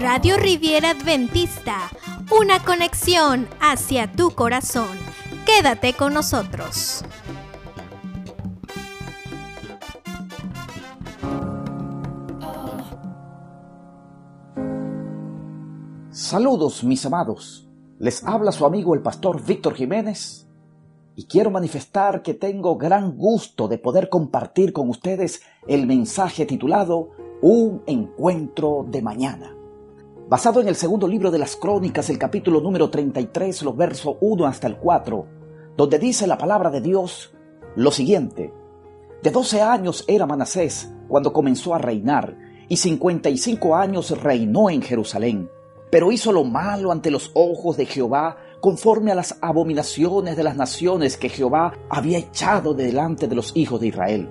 Radio Riviera Adventista, una conexión hacia tu corazón. Quédate con nosotros. Saludos mis amados, les habla su amigo el pastor Víctor Jiménez y quiero manifestar que tengo gran gusto de poder compartir con ustedes el mensaje titulado Un encuentro de mañana. Basado en el segundo libro de las crónicas, el capítulo número 33, los versos 1 hasta el 4, donde dice la palabra de Dios lo siguiente. De 12 años era Manasés cuando comenzó a reinar, y 55 años reinó en Jerusalén, pero hizo lo malo ante los ojos de Jehová conforme a las abominaciones de las naciones que Jehová había echado delante de los hijos de Israel.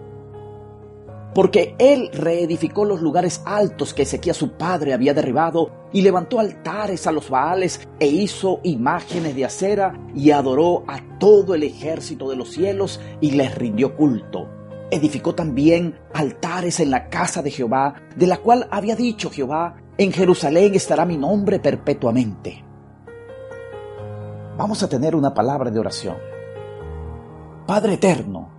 Porque él reedificó los lugares altos que Ezequiel su padre había derribado y levantó altares a los Baales e hizo imágenes de acera y adoró a todo el ejército de los cielos y les rindió culto. Edificó también altares en la casa de Jehová, de la cual había dicho Jehová, en Jerusalén estará mi nombre perpetuamente vamos a tener una palabra de oración. Padre eterno,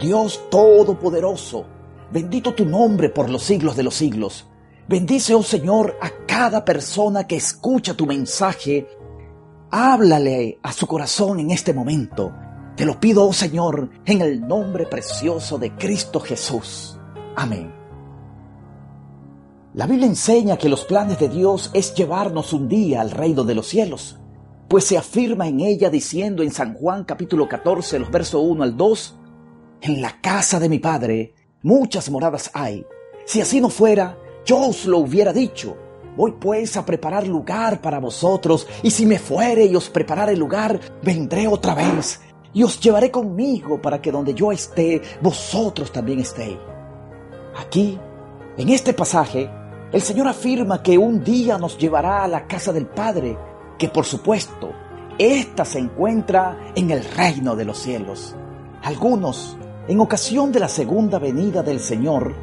Dios todopoderoso, bendito tu nombre por los siglos de los siglos. Bendice, oh Señor, a cada persona que escucha tu mensaje. Háblale a su corazón en este momento. Te lo pido, oh Señor, en el nombre precioso de Cristo Jesús. Amén. La Biblia enseña que los planes de Dios es llevarnos un día al reino de los cielos pues se afirma en ella diciendo en San Juan capítulo 14, los versos 1 al 2, en la casa de mi Padre muchas moradas hay. Si así no fuera, yo os lo hubiera dicho. Voy pues a preparar lugar para vosotros, y si me fuere y os preparare lugar, vendré otra vez, y os llevaré conmigo para que donde yo esté, vosotros también estéis. Aquí, en este pasaje, el Señor afirma que un día nos llevará a la casa del Padre, que por supuesto, ésta se encuentra en el reino de los cielos. Algunos, en ocasión de la segunda venida del Señor,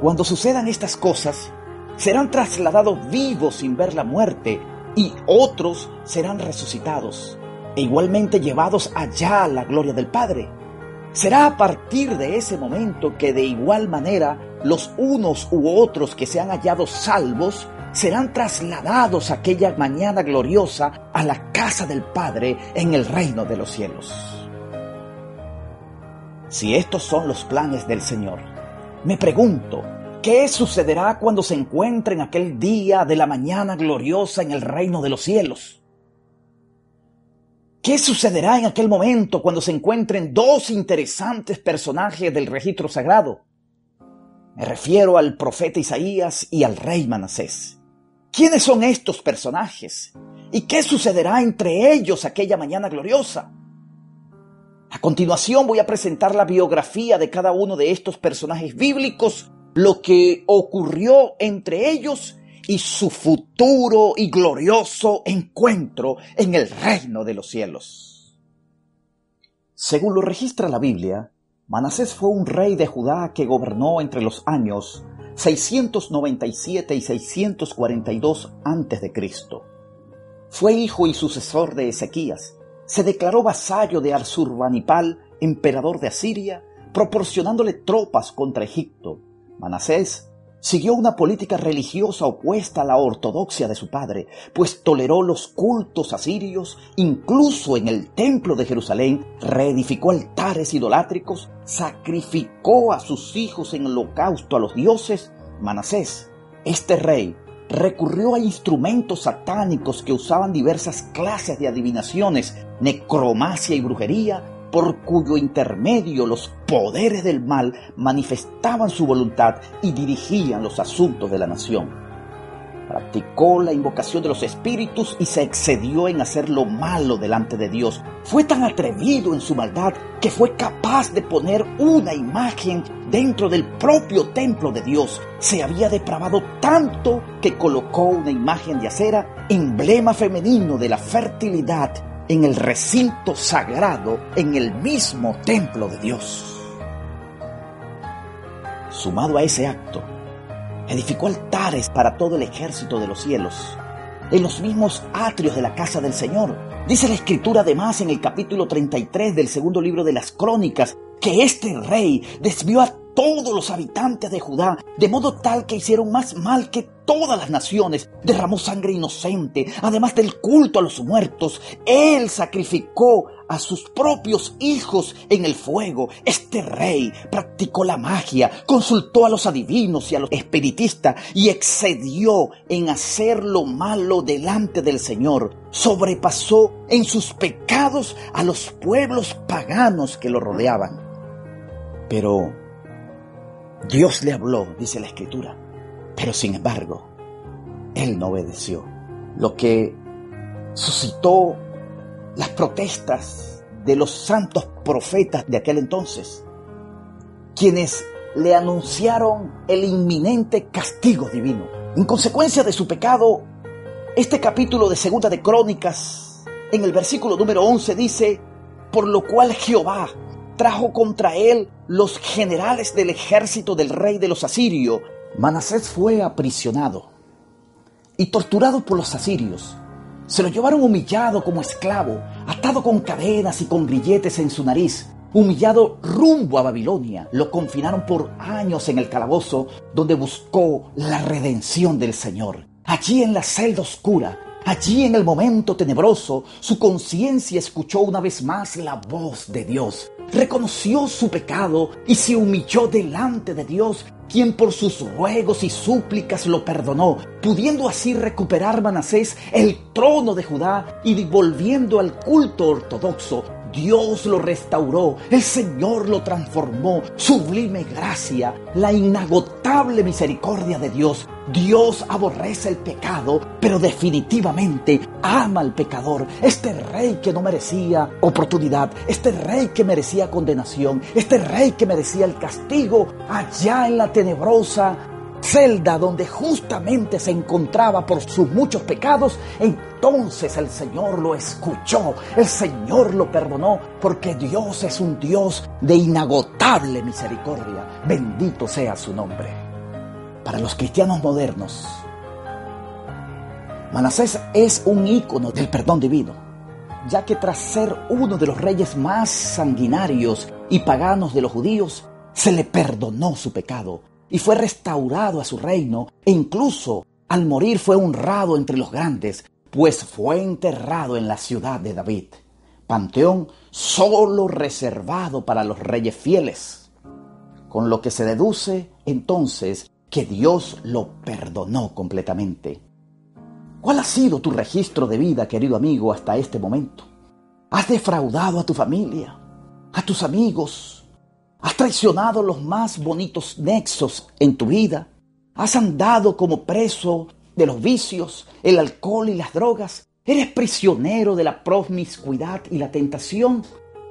cuando sucedan estas cosas, serán trasladados vivos sin ver la muerte y otros serán resucitados e igualmente llevados allá a la gloria del Padre. Será a partir de ese momento que de igual manera los unos u otros que se han hallado salvos serán trasladados aquella mañana gloriosa a la casa del Padre en el reino de los cielos. Si estos son los planes del Señor, me pregunto, ¿qué sucederá cuando se encuentren aquel día de la mañana gloriosa en el reino de los cielos? ¿Qué sucederá en aquel momento cuando se encuentren dos interesantes personajes del registro sagrado? Me refiero al profeta Isaías y al rey Manasés. ¿Quiénes son estos personajes? ¿Y qué sucederá entre ellos aquella mañana gloriosa? A continuación voy a presentar la biografía de cada uno de estos personajes bíblicos, lo que ocurrió entre ellos y su futuro y glorioso encuentro en el reino de los cielos. Según lo registra la Biblia, Manasés fue un rey de Judá que gobernó entre los años 697 y 642 a.C. Fue hijo y sucesor de Ezequías. Se declaró vasallo de Arsurbanipal, emperador de Asiria, proporcionándole tropas contra Egipto. Manasés Siguió una política religiosa opuesta a la ortodoxia de su padre, pues toleró los cultos asirios, incluso en el templo de Jerusalén, reedificó altares idolátricos, sacrificó a sus hijos en holocausto a los dioses. Manasés, este rey, recurrió a instrumentos satánicos que usaban diversas clases de adivinaciones, necromacia y brujería, por cuyo intermedio los poderes del mal manifestaban su voluntad y dirigían los asuntos de la nación. Practicó la invocación de los espíritus y se excedió en hacer lo malo delante de Dios. Fue tan atrevido en su maldad que fue capaz de poner una imagen dentro del propio templo de Dios. Se había depravado tanto que colocó una imagen de acera, emblema femenino de la fertilidad en el recinto sagrado, en el mismo templo de Dios. Sumado a ese acto, edificó altares para todo el ejército de los cielos, en los mismos atrios de la casa del Señor. Dice la escritura además en el capítulo 33 del segundo libro de las crónicas, que este rey desvió a todos los habitantes de Judá, de modo tal que hicieron más mal que todas las naciones, derramó sangre inocente, además del culto a los muertos, él sacrificó a sus propios hijos en el fuego. Este rey practicó la magia, consultó a los adivinos y a los espiritistas y excedió en hacer lo malo delante del Señor. Sobrepasó en sus pecados a los pueblos paganos que lo rodeaban. Pero Dios le habló, dice la escritura, pero sin embargo, él no obedeció, lo que suscitó las protestas de los santos profetas de aquel entonces, quienes le anunciaron el inminente castigo divino. En consecuencia de su pecado, este capítulo de Segunda de Crónicas, en el versículo número 11 dice, por lo cual Jehová trajo contra él los generales del ejército del rey de los asirios. Manasés fue aprisionado y torturado por los asirios. Se lo llevaron humillado como esclavo, atado con cadenas y con grilletes en su nariz, humillado rumbo a Babilonia. Lo confinaron por años en el calabozo donde buscó la redención del Señor. Allí en la celda oscura, allí en el momento tenebroso, su conciencia escuchó una vez más la voz de Dios. Reconoció su pecado y se humilló delante de Dios, quien por sus ruegos y súplicas lo perdonó, pudiendo así recuperar Manasés el trono de Judá y volviendo al culto ortodoxo, Dios lo restauró, el Señor lo transformó, sublime gracia, la inagotable misericordia de Dios. Dios aborrece el pecado, pero definitivamente ama al pecador. Este rey que no merecía oportunidad, este rey que merecía condenación, este rey que merecía el castigo, allá en la tenebrosa celda donde justamente se encontraba por sus muchos pecados, entonces el Señor lo escuchó, el Señor lo perdonó, porque Dios es un Dios de inagotable misericordia. Bendito sea su nombre. Para los cristianos modernos, Manasés es un ícono del perdón divino, ya que tras ser uno de los reyes más sanguinarios y paganos de los judíos, se le perdonó su pecado y fue restaurado a su reino e incluso al morir fue honrado entre los grandes, pues fue enterrado en la ciudad de David, panteón solo reservado para los reyes fieles, con lo que se deduce entonces que Dios lo perdonó completamente. ¿Cuál ha sido tu registro de vida, querido amigo, hasta este momento? ¿Has defraudado a tu familia, a tus amigos, Has traicionado los más bonitos nexos en tu vida. Has andado como preso de los vicios, el alcohol y las drogas. Eres prisionero de la promiscuidad y la tentación.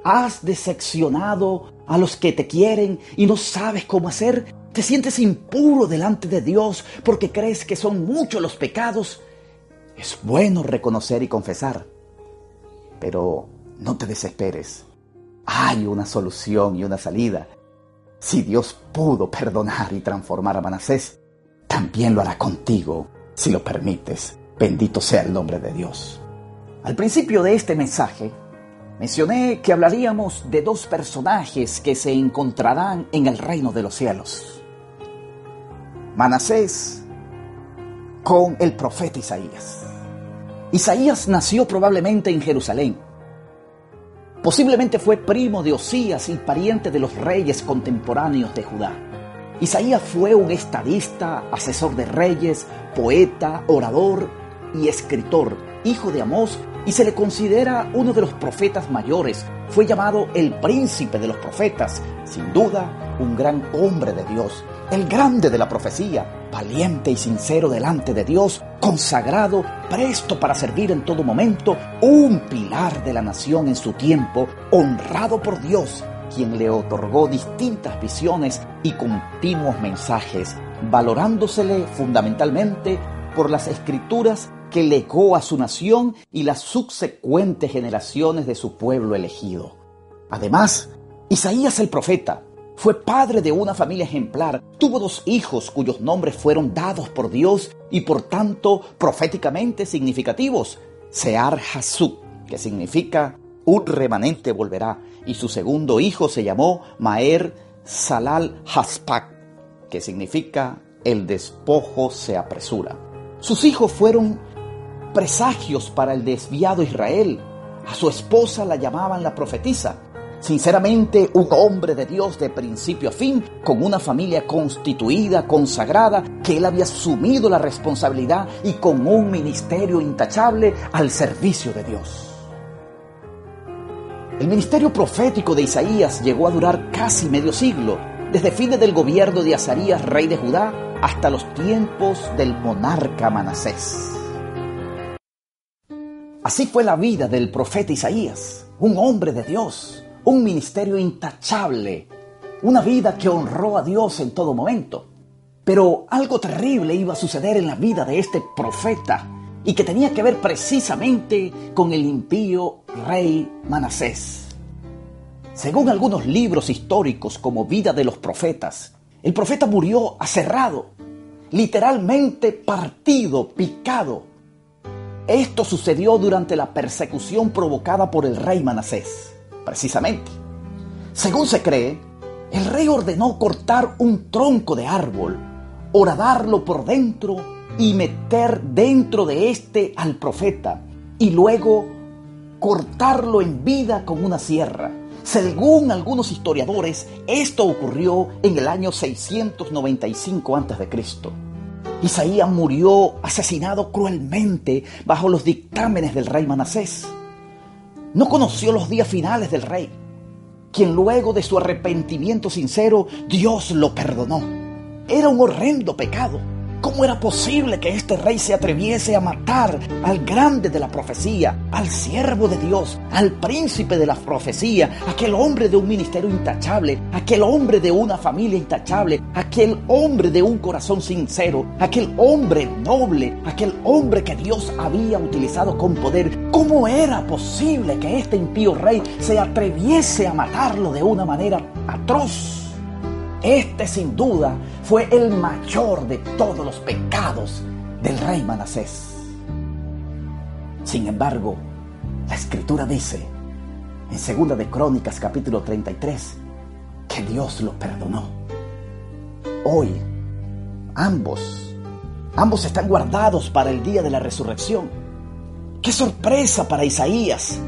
Has decepcionado a los que te quieren y no sabes cómo hacer. Te sientes impuro delante de Dios porque crees que son muchos los pecados. Es bueno reconocer y confesar, pero no te desesperes hay una solución y una salida. Si Dios pudo perdonar y transformar a Manasés, también lo hará contigo, si lo permites. Bendito sea el nombre de Dios. Al principio de este mensaje, mencioné que hablaríamos de dos personajes que se encontrarán en el reino de los cielos. Manasés con el profeta Isaías. Isaías nació probablemente en Jerusalén Posiblemente fue primo de Osías y pariente de los reyes contemporáneos de Judá. Isaías fue un estadista, asesor de reyes, poeta, orador y escritor, hijo de Amós y se le considera uno de los profetas mayores. Fue llamado el príncipe de los profetas, sin duda un gran hombre de Dios, el grande de la profecía, valiente y sincero delante de Dios, consagrado, presto para servir en todo momento, un pilar de la nación en su tiempo, honrado por Dios, quien le otorgó distintas visiones y continuos mensajes, valorándosele fundamentalmente por las escrituras que legó a su nación y las subsecuentes generaciones de su pueblo elegido. Además, Isaías el profeta Fue padre de una familia ejemplar. Tuvo dos hijos cuyos nombres fueron dados por Dios y por tanto proféticamente significativos. Sear Hasub, que significa un remanente volverá, y su segundo hijo se llamó Maer Salal Haspak, que significa el despojo se apresura. Sus hijos fueron presagios para el desviado Israel. A su esposa la llamaban la profetisa Sinceramente, un hombre de Dios de principio a fin, con una familia constituida, consagrada, que él había asumido la responsabilidad y con un ministerio intachable al servicio de Dios. El ministerio profético de Isaías llegó a durar casi medio siglo, desde fines del gobierno de Azarías, rey de Judá, hasta los tiempos del monarca Manasés. Así fue la vida del profeta Isaías, un hombre de Dios, un ministerio intachable, una vida que honró a Dios en todo momento. Pero algo terrible iba a suceder en la vida de este profeta y que tenía que ver precisamente con el impío rey Manasés. Según algunos libros históricos como Vida de los Profetas, el profeta murió aserrado, literalmente partido, picado. Esto sucedió durante la persecución provocada por el rey Manasés precisamente. Según se cree, el rey ordenó cortar un tronco de árbol, horadarlo por dentro y meter dentro de éste al profeta, y luego cortarlo en vida con una sierra. Según algunos historiadores, esto ocurrió en el año 695 a.C. Isaías murió asesinado cruelmente bajo los dictámenes del rey Manasés. No conoció los días finales del rey, quien luego de su arrepentimiento sincero, Dios lo perdonó. Era un horrendo pecado ¿Cómo era posible que este rey se atreviese a matar al grande de la profecía, al siervo de Dios, al príncipe de la profecía, aquel hombre de un ministerio intachable, aquel hombre de una familia intachable, aquel hombre de un corazón sincero, aquel hombre noble, aquel hombre que Dios había utilizado con poder? ¿Cómo era posible que este impío rey se atreviese a matarlo de una manera atroz? Este sin duda fue el mayor de todos los pecados del rey Manasés. Sin embargo, la escritura dice en Segunda de Crónicas capítulo 33 que Dios lo perdonó. Hoy ambos ambos están guardados para el día de la resurrección. Qué sorpresa para Isaías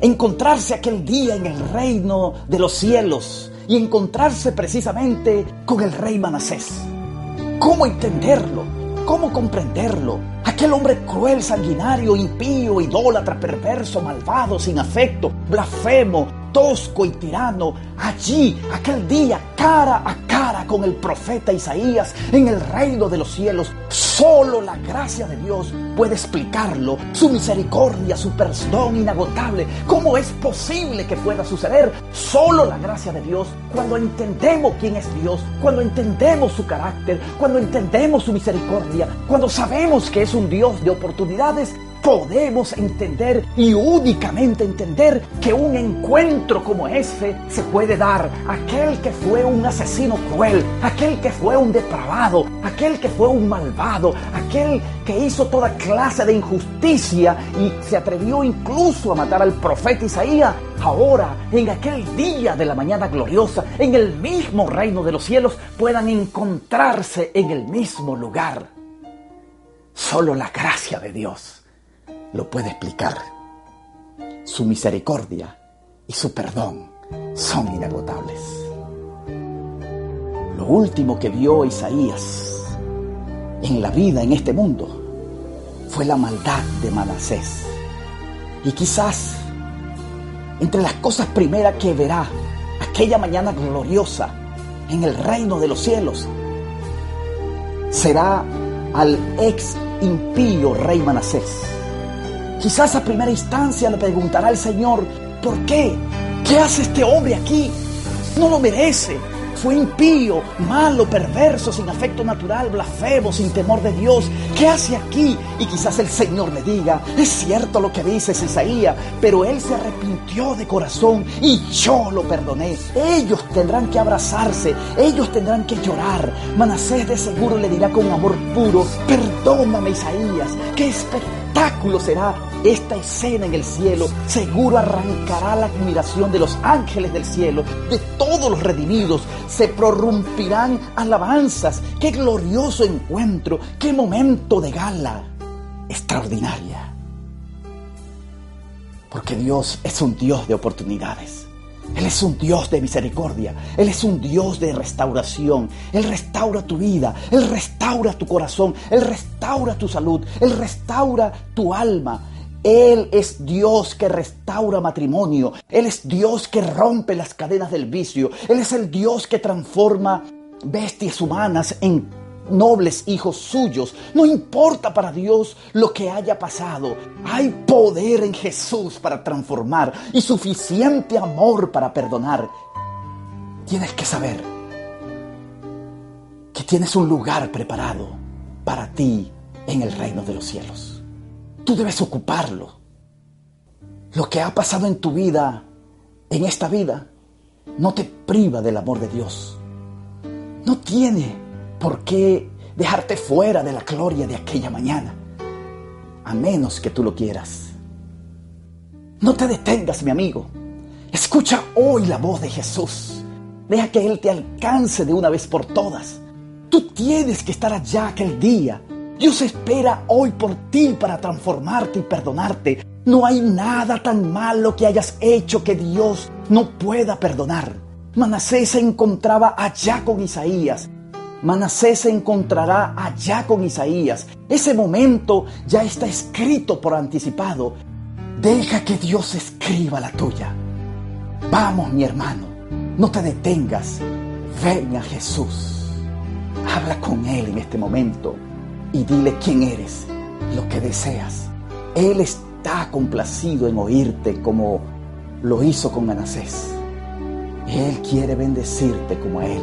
encontrarse aquel día en el reino de los cielos y encontrarse precisamente con el rey Manasés. ¿Cómo entenderlo? ¿Cómo comprenderlo? Aquel hombre cruel, sanguinario, impío, idólatra, perverso, malvado, sin afecto, blasfemo, tosco y tirano, allí, aquel día, cara a con el profeta Isaías en el reino de los cielos. Solo la gracia de Dios puede explicarlo, su misericordia, su perdón inagotable. ¿Cómo es posible que pueda suceder? Solo la gracia de Dios, cuando entendemos quién es Dios, cuando entendemos su carácter, cuando entendemos su misericordia, cuando sabemos que es un Dios de oportunidades, podemos entender y únicamente entender que un encuentro como ese se puede dar. Aquel que fue un asesino cruel, aquel que fue un depravado, aquel que fue un malvado, aquel que hizo toda clase de injusticia y se atrevió incluso a matar al profeta Isaías, ahora en aquel día de la mañana gloriosa, en el mismo reino de los cielos, puedan encontrarse en el mismo lugar. Solo la gracia de Dios lo puede explicar. Su misericordia y su perdón son inagotables. Lo último que vio Isaías en la vida en este mundo fue la maldad de Manasés. Y quizás entre las cosas primeras que verá aquella mañana gloriosa en el reino de los cielos será al ex impío rey Manasés Quizás a primera instancia le preguntará al Señor, ¿por qué? ¿Qué hace este hombre aquí? No lo merece. fue impío, malo, perverso, sin afecto natural, blasfemo, sin temor de Dios. ¿Qué hace aquí? Y quizás el Señor me diga, es cierto lo que dices Isaías, pero él se arrepintió de corazón y yo lo perdoné. Ellos tendrán que abrazarse, ellos tendrán que llorar. Manasés de seguro le dirá con amor puro, perdóname Isaías, qué espectáculo será esta escena en el cielo seguro arrancará la admiración de los ángeles del cielo, de todos los redimidos. Se prorrumpirán alabanzas. Qué glorioso encuentro, qué momento de gala extraordinaria. Porque Dios es un Dios de oportunidades. Él es un Dios de misericordia. Él es un Dios de restauración. Él restaura tu vida. Él restaura tu corazón. Él restaura tu salud. Él restaura tu alma. Él es Dios que restaura matrimonio. Él es Dios que rompe las cadenas del vicio. Él es el Dios que transforma bestias humanas en nobles hijos suyos. No importa para Dios lo que haya pasado. Hay poder en Jesús para transformar y suficiente amor para perdonar. Tienes que saber que tienes un lugar preparado para ti en el reino de los cielos. Tú debes ocuparlo. Lo que ha pasado en tu vida, en esta vida, no te priva del amor de Dios. No tiene por qué dejarte fuera de la gloria de aquella mañana, a menos que tú lo quieras. No te detengas, mi amigo. Escucha hoy la voz de Jesús. Deja que Él te alcance de una vez por todas. Tú tienes que estar allá aquel día Dios espera hoy por ti para transformarte y perdonarte. No hay nada tan malo que hayas hecho que Dios no pueda perdonar. Manasés se encontraba allá con Isaías. Manasés se encontrará allá con Isaías. Ese momento ya está escrito por anticipado. Deja que Dios escriba la tuya. Vamos, mi hermano, no te detengas. Ven a Jesús. Habla con Él en este momento y dile quién eres, lo que deseas. Él está complacido en oírte como lo hizo con Manasés. Él quiere bendecirte como a Él.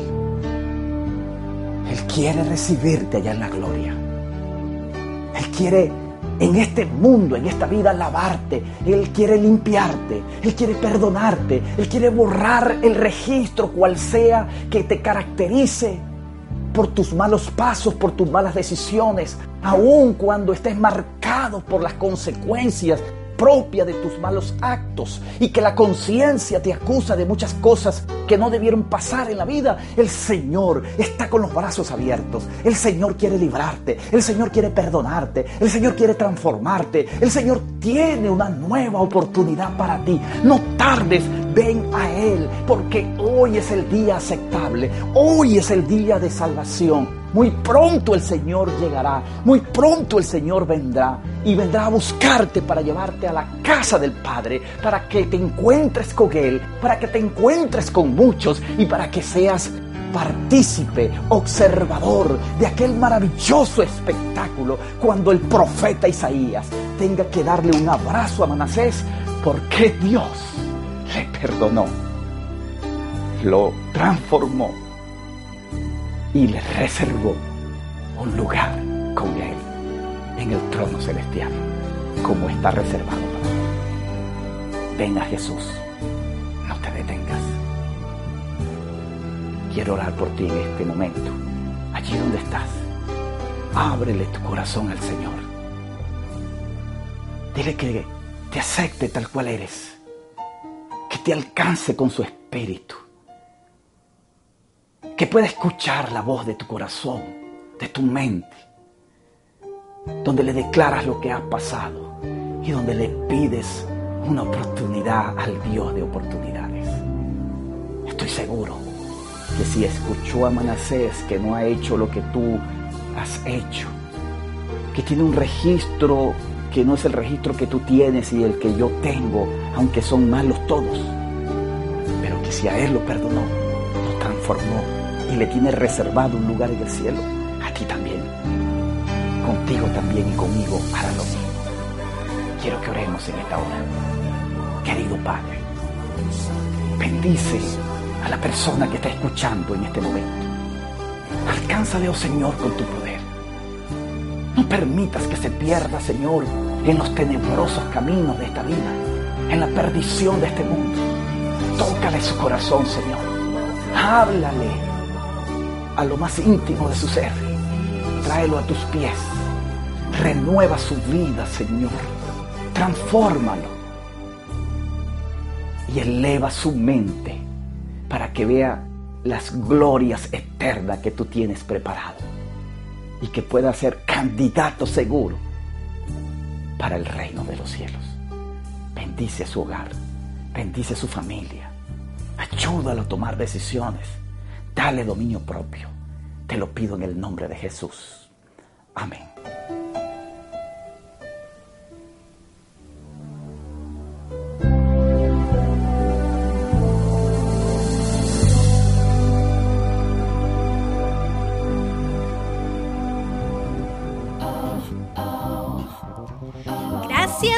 Él quiere recibirte allá en la gloria. Él quiere en este mundo, en esta vida, lavarte. Él quiere limpiarte. Él quiere perdonarte. Él quiere borrar el registro cual sea que te caracterice por tus malos pasos, por tus malas decisiones, aun cuando estés marcado por las consecuencias propia de tus malos actos y que la conciencia te acusa de muchas cosas que no debieron pasar en la vida, el Señor está con los brazos abiertos. El Señor quiere librarte, el Señor quiere perdonarte, el Señor quiere transformarte, el Señor tiene una nueva oportunidad para ti. No tardes, ven a Él, porque hoy es el día aceptable, hoy es el día de salvación. Muy pronto el Señor llegará, muy pronto el Señor vendrá y vendrá a buscarte para llevarte a la casa del Padre, para que te encuentres con Él, para que te encuentres con muchos y para que seas partícipe, observador de aquel maravilloso espectáculo cuando el profeta Isaías tenga que darle un abrazo a Manasés porque Dios le perdonó, lo transformó y le reservó un lugar con él en el trono celestial, como está reservado para ti. Ven a Jesús, no te detengas. Quiero orar por ti en este momento, allí donde estás. Ábrele tu corazón al Señor. Dile que te acepte tal cual eres, alcance con su espíritu que pueda escuchar la voz de tu corazón, de tu mente, donde le declaras lo que ha pasado y donde le pides una oportunidad al Dios de oportunidades. Estoy seguro que si escuchó a Manasés que no ha hecho lo que tú has hecho, que tiene un registro que no es el registro que tú tienes y el que yo tengo, aunque son malos todos, si a Él lo perdonó, lo transformó y le tiene reservado un lugar en el cielo, a ti también. Contigo también y conmigo hará lo mismo. Quiero que oremos en esta hora. Querido Padre, bendice a la persona que está escuchando en este momento. Alcánzale, oh Señor, con tu poder. No permitas que se pierda, Señor, en los tenebrosos caminos de esta vida, en la perdición de este mundo. Tócale su corazón, Señor. Háblale a lo más íntimo de su ser. Tráelo a tus pies. Renueva su vida, Señor. Transfórmalo. Y eleva su mente para que vea las glorias eternas que tú tienes preparado y que pueda ser candidato seguro para el reino de los cielos. Bendice su hogar, bendice su familia, ayúdalo a tomar decisiones, dale dominio propio. Te lo pido en el nombre de Jesús. Amén.